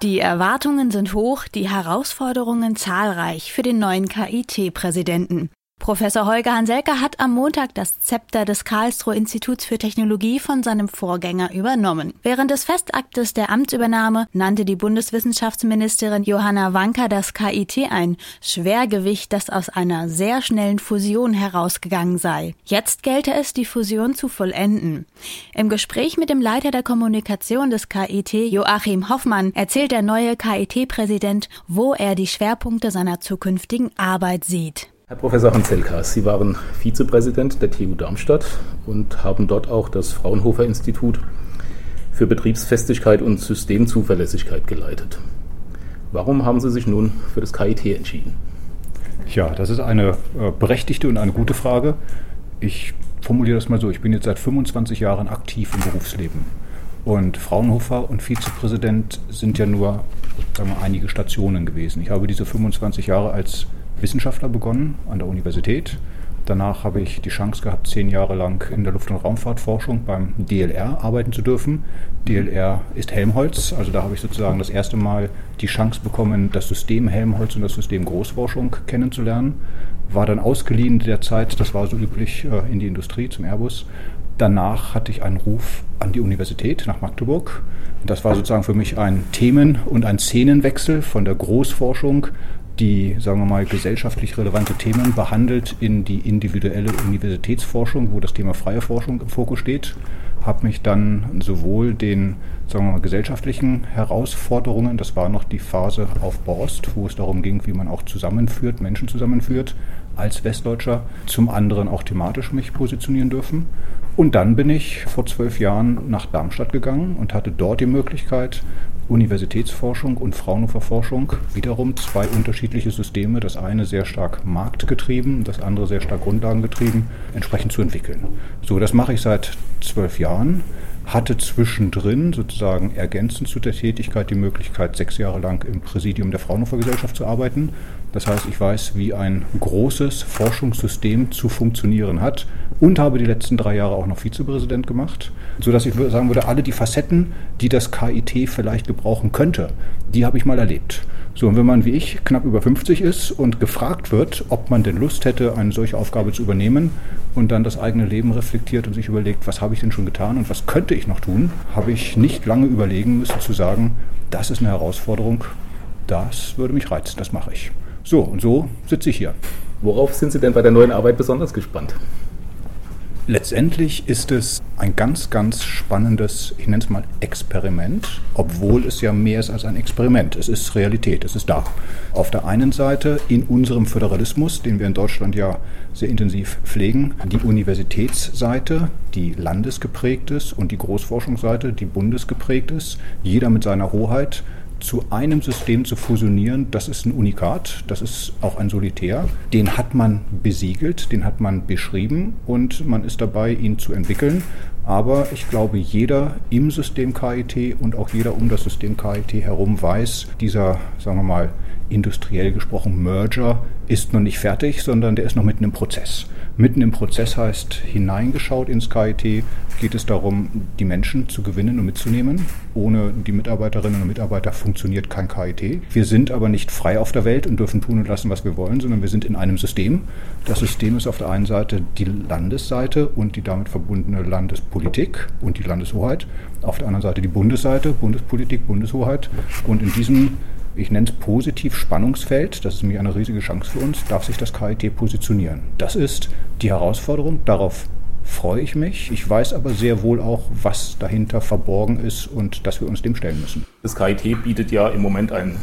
Die Erwartungen sind hoch, die Herausforderungen zahlreich für den neuen KIT-Präsidenten. Professor Holger Hanselke hat am Montag das Zepter des Karlsruhe Instituts für Technologie von seinem Vorgänger übernommen. Während des Festaktes der Amtsübernahme nannte die Bundeswissenschaftsministerin Johanna Wanka das KIT ein Schwergewicht, das aus einer sehr schnellen Fusion herausgegangen sei. Jetzt gelte es, die Fusion zu vollenden. Im Gespräch mit dem Leiter der Kommunikation des KIT, Joachim Hoffmann, erzählt der neue KIT-Präsident, wo er die Schwerpunkte seiner zukünftigen Arbeit sieht. Herr Professor Hanselka, Sie waren Vizepräsident der TU Darmstadt und haben dort auch das Fraunhofer Institut für Betriebsfestigkeit und Systemzuverlässigkeit geleitet. Warum haben Sie sich nun für das KIT entschieden? Ja, das ist eine äh, berechtigte und eine gute Frage. Ich formuliere das mal so, ich bin jetzt seit 25 Jahren aktiv im Berufsleben. Und Fraunhofer und Vizepräsident sind ja nur sagen wir, einige Stationen gewesen. Ich habe diese 25 Jahre als Wissenschaftler begonnen an der Universität. Danach habe ich die Chance gehabt, zehn Jahre lang in der Luft- und Raumfahrtforschung beim DLR arbeiten zu dürfen. DLR ist Helmholtz, also da habe ich sozusagen das erste Mal die Chance bekommen, das System Helmholtz und das System Großforschung kennenzulernen. War dann ausgeliehen der Zeit, das war so üblich, äh, in die Industrie zum Airbus. Danach hatte ich einen Ruf an die Universität nach Magdeburg. Das war sozusagen für mich ein Themen- und ein Szenenwechsel von der Großforschung die, sagen wir mal, gesellschaftlich relevante Themen behandelt in die individuelle Universitätsforschung, wo das Thema freie Forschung im Fokus steht. Habe mich dann sowohl den, sagen wir mal, gesellschaftlichen Herausforderungen, das war noch die Phase auf Borst, wo es darum ging, wie man auch zusammenführt, Menschen zusammenführt, als Westdeutscher, zum anderen auch thematisch mich positionieren dürfen. Und dann bin ich vor zwölf Jahren nach Darmstadt gegangen und hatte dort die Möglichkeit, Universitätsforschung und Fraunhofer Forschung wiederum zwei unterschiedliche Systeme, das eine sehr stark marktgetrieben, das andere sehr stark grundlagengetrieben, entsprechend zu entwickeln. So, das mache ich seit zwölf Jahren hatte zwischendrin sozusagen ergänzend zu der Tätigkeit die Möglichkeit, sechs Jahre lang im Präsidium der Fraunhofer Gesellschaft zu arbeiten. Das heißt, ich weiß, wie ein großes Forschungssystem zu funktionieren hat und habe die letzten drei Jahre auch noch Vizepräsident gemacht, sodass ich sagen würde, alle die Facetten, die das KIT vielleicht gebrauchen könnte, die habe ich mal erlebt. So, und wenn man wie ich knapp über 50 ist und gefragt wird, ob man denn Lust hätte, eine solche Aufgabe zu übernehmen und dann das eigene Leben reflektiert und sich überlegt, was habe ich denn schon getan und was könnte ich noch tun, habe ich nicht lange überlegen müssen zu sagen, das ist eine Herausforderung, das würde mich reizen, das mache ich. So, und so sitze ich hier. Worauf sind Sie denn bei der neuen Arbeit besonders gespannt? Letztendlich ist es ein ganz, ganz spannendes, ich nenne es mal Experiment, obwohl es ja mehr ist als ein Experiment. Es ist Realität, es ist da. Auf der einen Seite in unserem Föderalismus, den wir in Deutschland ja sehr intensiv pflegen, die Universitätsseite, die landesgeprägt ist und die Großforschungsseite, die bundesgeprägt ist, jeder mit seiner Hoheit zu einem System zu fusionieren, das ist ein Unikat, das ist auch ein Solitär. Den hat man besiegelt, den hat man beschrieben und man ist dabei, ihn zu entwickeln. Aber ich glaube, jeder im System KIT und auch jeder um das System KIT herum weiß, dieser, sagen wir mal, industriell gesprochen Merger ist noch nicht fertig, sondern der ist noch mitten im Prozess. Mitten im Prozess heißt hineingeschaut ins KIT, geht es darum, die Menschen zu gewinnen und mitzunehmen. Ohne die Mitarbeiterinnen und Mitarbeiter funktioniert kein KIT. Wir sind aber nicht frei auf der Welt und dürfen tun und lassen, was wir wollen, sondern wir sind in einem System. Das System ist auf der einen Seite die Landesseite und die damit verbundene Landespolitik und die Landeshoheit. Auf der anderen Seite die Bundesseite, Bundespolitik, Bundeshoheit. Und in diesem ich nenne es positiv Spannungsfeld, das ist nämlich eine riesige Chance für uns, darf sich das KIT positionieren. Das ist die Herausforderung, darauf freue ich mich. Ich weiß aber sehr wohl auch, was dahinter verborgen ist und dass wir uns dem stellen müssen. Das KIT bietet ja im Moment ein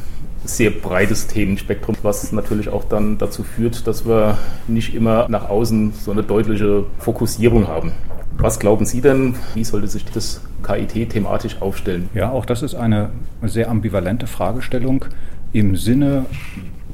sehr breites Themenspektrum, was natürlich auch dann dazu führt, dass wir nicht immer nach außen so eine deutliche Fokussierung haben. Was glauben Sie denn, wie sollte sich das KIT thematisch aufstellen? Ja, auch das ist eine sehr ambivalente Fragestellung im Sinne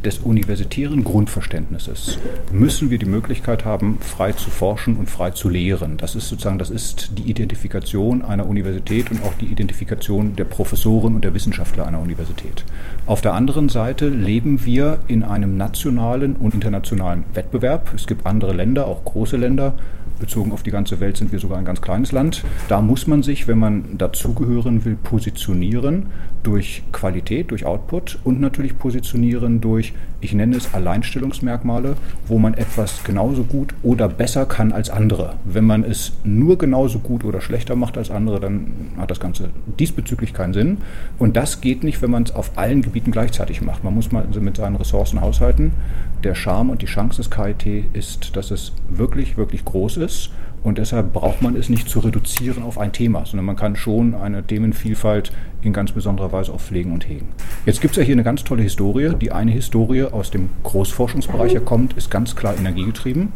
des universitären Grundverständnisses müssen wir die Möglichkeit haben, frei zu forschen und frei zu lehren. Das ist sozusagen, das ist die Identifikation einer Universität und auch die Identifikation der Professoren und der Wissenschaftler einer Universität. Auf der anderen Seite leben wir in einem nationalen und internationalen Wettbewerb. Es gibt andere Länder, auch große Länder, Bezogen auf die ganze Welt sind wir sogar ein ganz kleines Land. Da muss man sich, wenn man dazugehören will, positionieren durch Qualität, durch Output und natürlich positionieren durch, ich nenne es Alleinstellungsmerkmale, wo man etwas genauso gut oder besser kann als andere. Wenn man es nur genauso gut oder schlechter macht als andere, dann hat das Ganze diesbezüglich keinen Sinn. Und das geht nicht, wenn man es auf allen Gebieten gleichzeitig macht. Man muss mal mit seinen Ressourcen haushalten. Der Charme und die Chance des KIT ist, dass es wirklich, wirklich groß ist und deshalb braucht man es nicht zu reduzieren auf ein Thema, sondern man kann schon eine Themenvielfalt in ganz besonderer Weise auch pflegen und hegen. Jetzt gibt es ja hier eine ganz tolle Historie. Die eine Historie aus dem Großforschungsbereich kommt, ist ganz klar energiegetrieben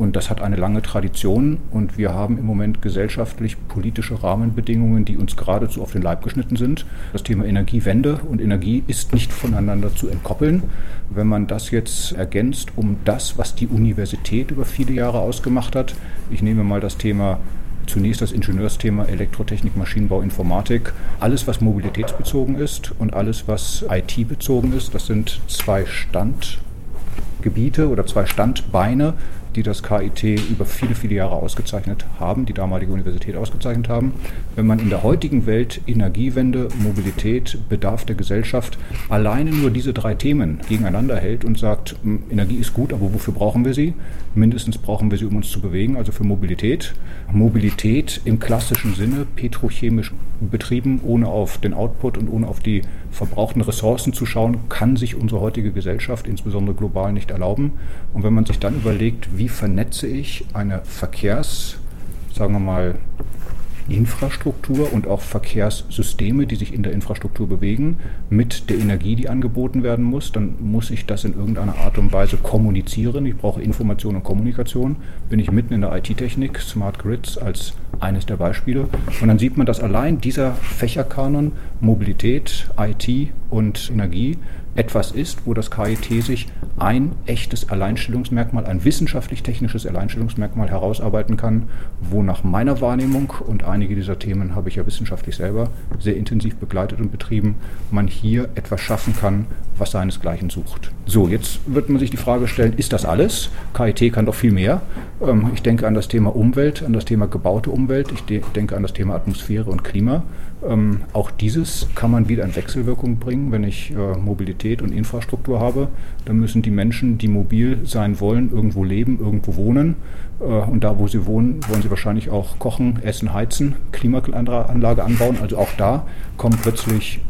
und das hat eine lange Tradition und wir haben im Moment gesellschaftlich politische Rahmenbedingungen, die uns geradezu auf den Leib geschnitten sind. Das Thema Energiewende und Energie ist nicht voneinander zu entkoppeln. Wenn man das jetzt ergänzt um das, was die Universität über viele Jahre ausgemacht hat, ich nehme mal das Thema zunächst das Ingenieursthema Elektrotechnik, Maschinenbau, Informatik. Alles, was mobilitätsbezogen ist und alles, was IT-bezogen ist, das sind zwei Standgebiete oder zwei Standbeine, die das KIT über viele, viele Jahre ausgezeichnet haben, die damalige Universität ausgezeichnet haben. Wenn man in der heutigen Welt Energiewende, Mobilität, Bedarf der Gesellschaft alleine nur diese drei Themen gegeneinander hält und sagt, Energie ist gut, aber wofür brauchen wir sie? Mindestens brauchen wir sie, um uns zu bewegen, also für Mobilität. Mobilität im klassischen Sinne, petrochemisch betrieben, ohne auf den Output und ohne auf die verbrauchten Ressourcen zu schauen, kann sich unsere heutige Gesellschaft, insbesondere global, nicht erlauben. Und wenn man sich dann überlegt, wie vernetze ich eine Verkehrs, sagen wir mal, Infrastruktur und auch Verkehrssysteme, die sich in der Infrastruktur bewegen, mit der Energie, die angeboten werden muss. Dann muss ich das in irgendeiner Art und Weise kommunizieren. Ich brauche Information und Kommunikation. Bin ich mitten in der IT-Technik, Smart Grids als eines der Beispiele. Und dann sieht man, dass allein dieser Fächerkanon Mobilität, IT und Energie etwas ist, wo das KIT sich ein echtes Alleinstellungsmerkmal, ein wissenschaftlich-technisches Alleinstellungsmerkmal herausarbeiten kann, wo nach meiner Wahrnehmung, und einige dieser Themen habe ich ja wissenschaftlich selber sehr intensiv begleitet und betrieben, man hier etwas schaffen kann, was seinesgleichen sucht. So, jetzt wird man sich die Frage stellen, ist das alles? KIT kann doch viel mehr. Ähm, ich denke an das Thema Umwelt, an das Thema gebaute Umwelt, ich denke an das Thema Atmosphäre und Klima. Ähm, auch dieses kann man wieder in Wechselwirkung bringen, wenn ich äh, Mobilität und Infrastruktur habe. Dann müssen die Menschen, die mobil sein wollen, irgendwo leben, irgendwo wohnen. Äh, und da, wo sie wohnen, wollen sie wahrscheinlich auch kochen, essen, heizen, Klimaanlage anbauen. Also auch da kommen plötzlich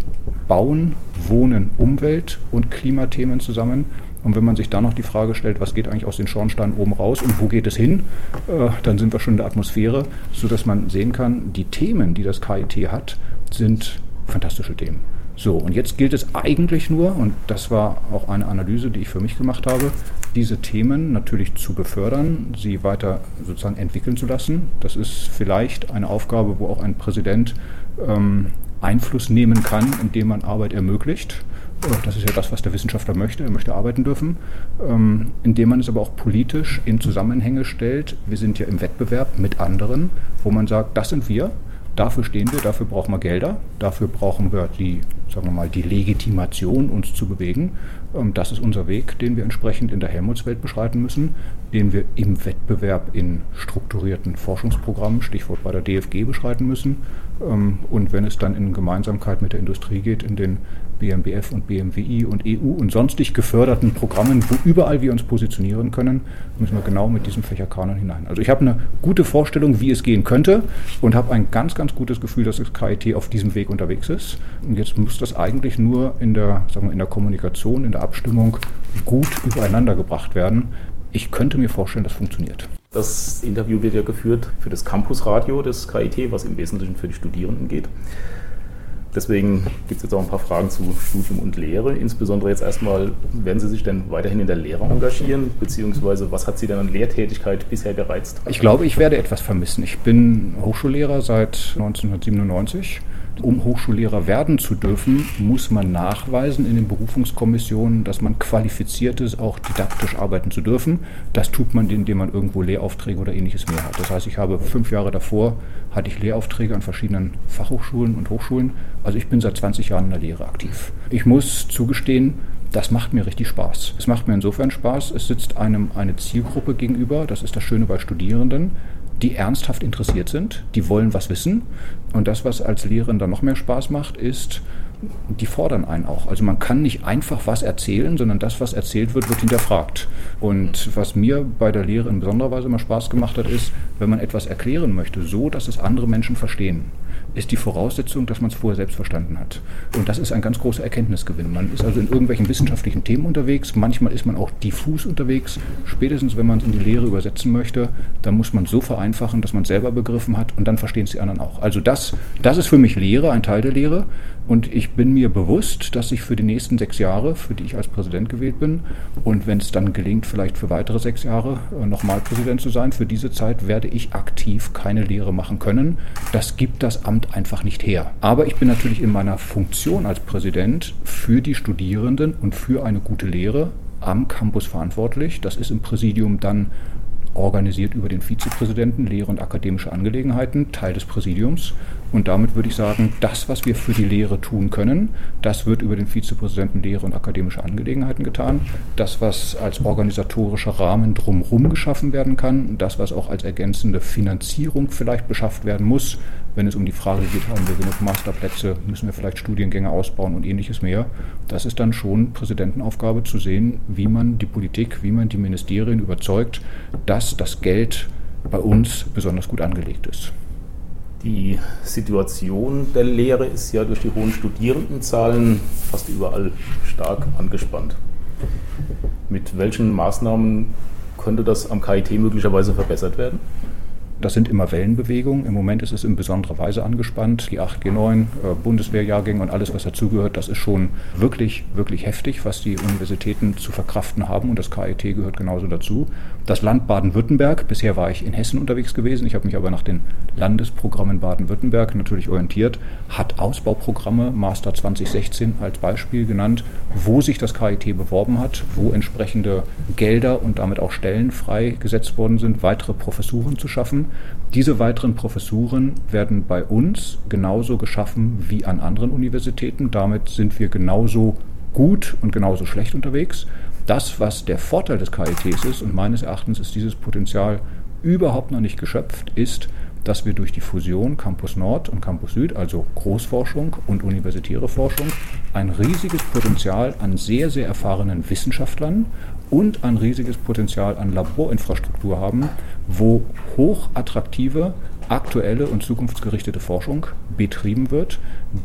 Bauen, Wohnen, Umwelt und Klimathemen zusammen. Und wenn man sich da noch die Frage stellt, was geht eigentlich aus den Schornsteinen oben raus und wo geht es hin, äh, dann sind wir schon in der Atmosphäre, sodass man sehen kann, die Themen, die das KIT hat, sind fantastische Themen. So, und jetzt gilt es eigentlich nur, und das war auch eine Analyse, die ich für mich gemacht habe, diese Themen natürlich zu befördern, sie weiter sozusagen entwickeln zu lassen. Das ist vielleicht eine Aufgabe, wo auch ein Präsident ähm, Einfluss nehmen kann, indem man Arbeit ermöglicht. Das ist ja das, was der Wissenschaftler möchte. Er möchte arbeiten dürfen, ähm, indem man es aber auch politisch in Zusammenhänge stellt. Wir sind ja im Wettbewerb mit anderen, wo man sagt, das sind wir, dafür stehen wir, dafür brauchen wir Gelder, dafür brauchen wir die, sagen wir mal, die Legitimation, uns zu bewegen. Ähm, das ist unser Weg, den wir entsprechend in der Helmutswelt beschreiten müssen, den wir im Wettbewerb in strukturierten Forschungsprogrammen, Stichwort bei der DFG, beschreiten müssen. Ähm, und wenn es dann in Gemeinsamkeit mit der Industrie geht, in den BMBF und BMWI und EU und sonstig geförderten Programmen, wo überall wir uns positionieren können, müssen wir genau mit diesem Fächerkanon hinein. Also ich habe eine gute Vorstellung, wie es gehen könnte und habe ein ganz, ganz gutes Gefühl, dass das KIT auf diesem Weg unterwegs ist. Und jetzt muss das eigentlich nur in der, sagen wir, in der Kommunikation, in der Abstimmung gut übereinander gebracht werden. Ich könnte mir vorstellen, das funktioniert. Das Interview wird ja geführt für das Campusradio des KIT, was im Wesentlichen für die Studierenden geht. Deswegen gibt es jetzt auch ein paar Fragen zu Studium und Lehre. Insbesondere jetzt erstmal, werden Sie sich denn weiterhin in der Lehre engagieren? Beziehungsweise was hat Sie denn an Lehrtätigkeit bisher gereizt? Ich glaube, ich werde etwas vermissen. Ich bin Hochschullehrer seit 1997 um Hochschullehrer werden zu dürfen, muss man nachweisen in den Berufungskommissionen, dass man qualifiziert ist, auch didaktisch arbeiten zu dürfen. Das tut man, indem man irgendwo Lehraufträge oder ähnliches mehr hat. Das heißt, ich habe fünf Jahre davor, hatte ich Lehraufträge an verschiedenen Fachhochschulen und Hochschulen. Also ich bin seit 20 Jahren in der Lehre aktiv. Ich muss zugestehen, das macht mir richtig Spaß. Es macht mir insofern Spaß, es sitzt einem eine Zielgruppe gegenüber, das ist das Schöne bei Studierenden, die ernsthaft interessiert sind, die wollen was wissen. Und das, was als Lehrender noch mehr Spaß macht, ist, die fordern einen auch. Also man kann nicht einfach was erzählen, sondern das, was erzählt wird, wird hinterfragt. Und was mir bei der Lehre in besonderer Weise immer Spaß gemacht hat, ist, wenn man etwas erklären möchte, so dass es andere Menschen verstehen ist die Voraussetzung, dass man es vorher selbst verstanden hat. Und das ist ein ganz großer Erkenntnisgewinn. Man ist also in irgendwelchen wissenschaftlichen Themen unterwegs, manchmal ist man auch diffus unterwegs. Spätestens, wenn man es in die Lehre übersetzen möchte, dann muss man so vereinfachen, dass man es selber begriffen hat und dann verstehen es die anderen auch. Also das, das ist für mich Lehre, ein Teil der Lehre. Und ich bin mir bewusst, dass ich für die nächsten sechs Jahre, für die ich als Präsident gewählt bin, und wenn es dann gelingt, vielleicht für weitere sechs Jahre äh, nochmal Präsident zu sein, für diese Zeit werde ich aktiv keine Lehre machen können. Das gibt das Amt einfach nicht her. Aber ich bin natürlich in meiner Funktion als Präsident für die Studierenden und für eine gute Lehre am Campus verantwortlich. Das ist im Präsidium dann organisiert über den Vizepräsidenten Lehre und akademische Angelegenheiten, Teil des Präsidiums. Und damit würde ich sagen, das, was wir für die Lehre tun können, das wird über den Vizepräsidenten Lehre und akademische Angelegenheiten getan. Das, was als organisatorischer Rahmen drumherum geschaffen werden kann, das, was auch als ergänzende Finanzierung vielleicht beschafft werden muss, wenn es um die Frage geht, haben wir genug Masterplätze, müssen wir vielleicht Studiengänge ausbauen und ähnliches mehr. Das ist dann schon Präsidentenaufgabe zu sehen, wie man die Politik, wie man die Ministerien überzeugt, dass das Geld bei uns besonders gut angelegt ist. Die Situation der Lehre ist ja durch die hohen Studierendenzahlen fast überall stark angespannt. Mit welchen Maßnahmen könnte das am KIT möglicherweise verbessert werden? Das sind immer Wellenbewegungen. Im Moment ist es in besonderer Weise angespannt. Die 8G9, äh, Bundeswehrjahrgänge und alles, was dazugehört, das ist schon wirklich, wirklich heftig, was die Universitäten zu verkraften haben. Und das KIT gehört genauso dazu. Das Land Baden-Württemberg, bisher war ich in Hessen unterwegs gewesen. Ich habe mich aber nach den Landesprogrammen Baden-Württemberg natürlich orientiert, hat Ausbauprogramme, Master 2016 als Beispiel genannt, wo sich das KIT beworben hat, wo entsprechende Gelder und damit auch Stellen freigesetzt worden sind, weitere Professuren zu schaffen. Diese weiteren Professuren werden bei uns genauso geschaffen wie an anderen Universitäten. Damit sind wir genauso gut und genauso schlecht unterwegs. Das, was der Vorteil des KITs ist, und meines Erachtens ist dieses Potenzial überhaupt noch nicht geschöpft, ist, dass wir durch die Fusion Campus Nord und Campus Süd, also Großforschung und universitäre Forschung, ein riesiges Potenzial an sehr, sehr erfahrenen Wissenschaftlern und ein riesiges Potenzial an Laborinfrastruktur haben, wo hochattraktive, aktuelle und zukunftsgerichtete Forschung betrieben wird,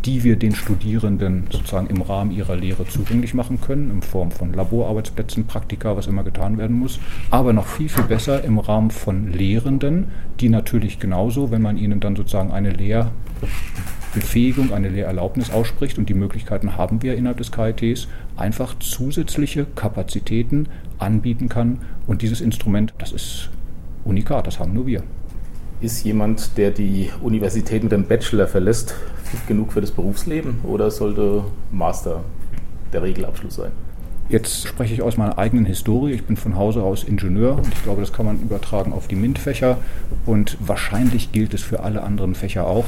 die wir den Studierenden sozusagen im Rahmen ihrer Lehre zugänglich machen können, in Form von Laborarbeitsplätzen, Praktika, was immer getan werden muss, aber noch viel, viel besser im Rahmen von Lehrenden, die natürlich genauso, wenn man ihnen dann sozusagen eine Lehrbefähigung, eine Lehrerlaubnis ausspricht und die Möglichkeiten haben wir innerhalb des KITs, einfach zusätzliche Kapazitäten anbieten kann. Und dieses Instrument, das ist unikat, das haben nur wir. Ist jemand, der die Universität mit dem Bachelor verlässt, fit genug für das Berufsleben oder sollte Master der Regelabschluss sein? Jetzt spreche ich aus meiner eigenen Historie. Ich bin von Hause aus Ingenieur und ich glaube, das kann man übertragen auf die MINT-Fächer und wahrscheinlich gilt es für alle anderen Fächer auch.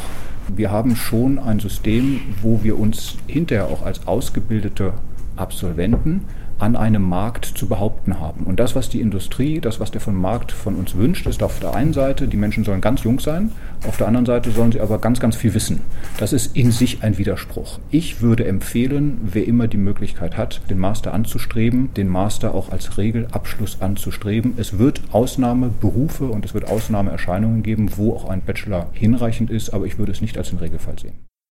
Wir haben schon ein System, wo wir uns hinterher auch als ausgebildete Absolventen an einem Markt zu behaupten haben. Und das, was die Industrie, das, was der von Markt von uns wünscht, ist auf der einen Seite, die Menschen sollen ganz jung sein, auf der anderen Seite sollen sie aber ganz, ganz viel wissen. Das ist in sich ein Widerspruch. Ich würde empfehlen, wer immer die Möglichkeit hat, den Master anzustreben, den Master auch als Regelabschluss anzustreben. Es wird Ausnahmeberufe und es wird Ausnahmeerscheinungen geben, wo auch ein Bachelor hinreichend ist, aber ich würde es nicht als den Regelfall sehen.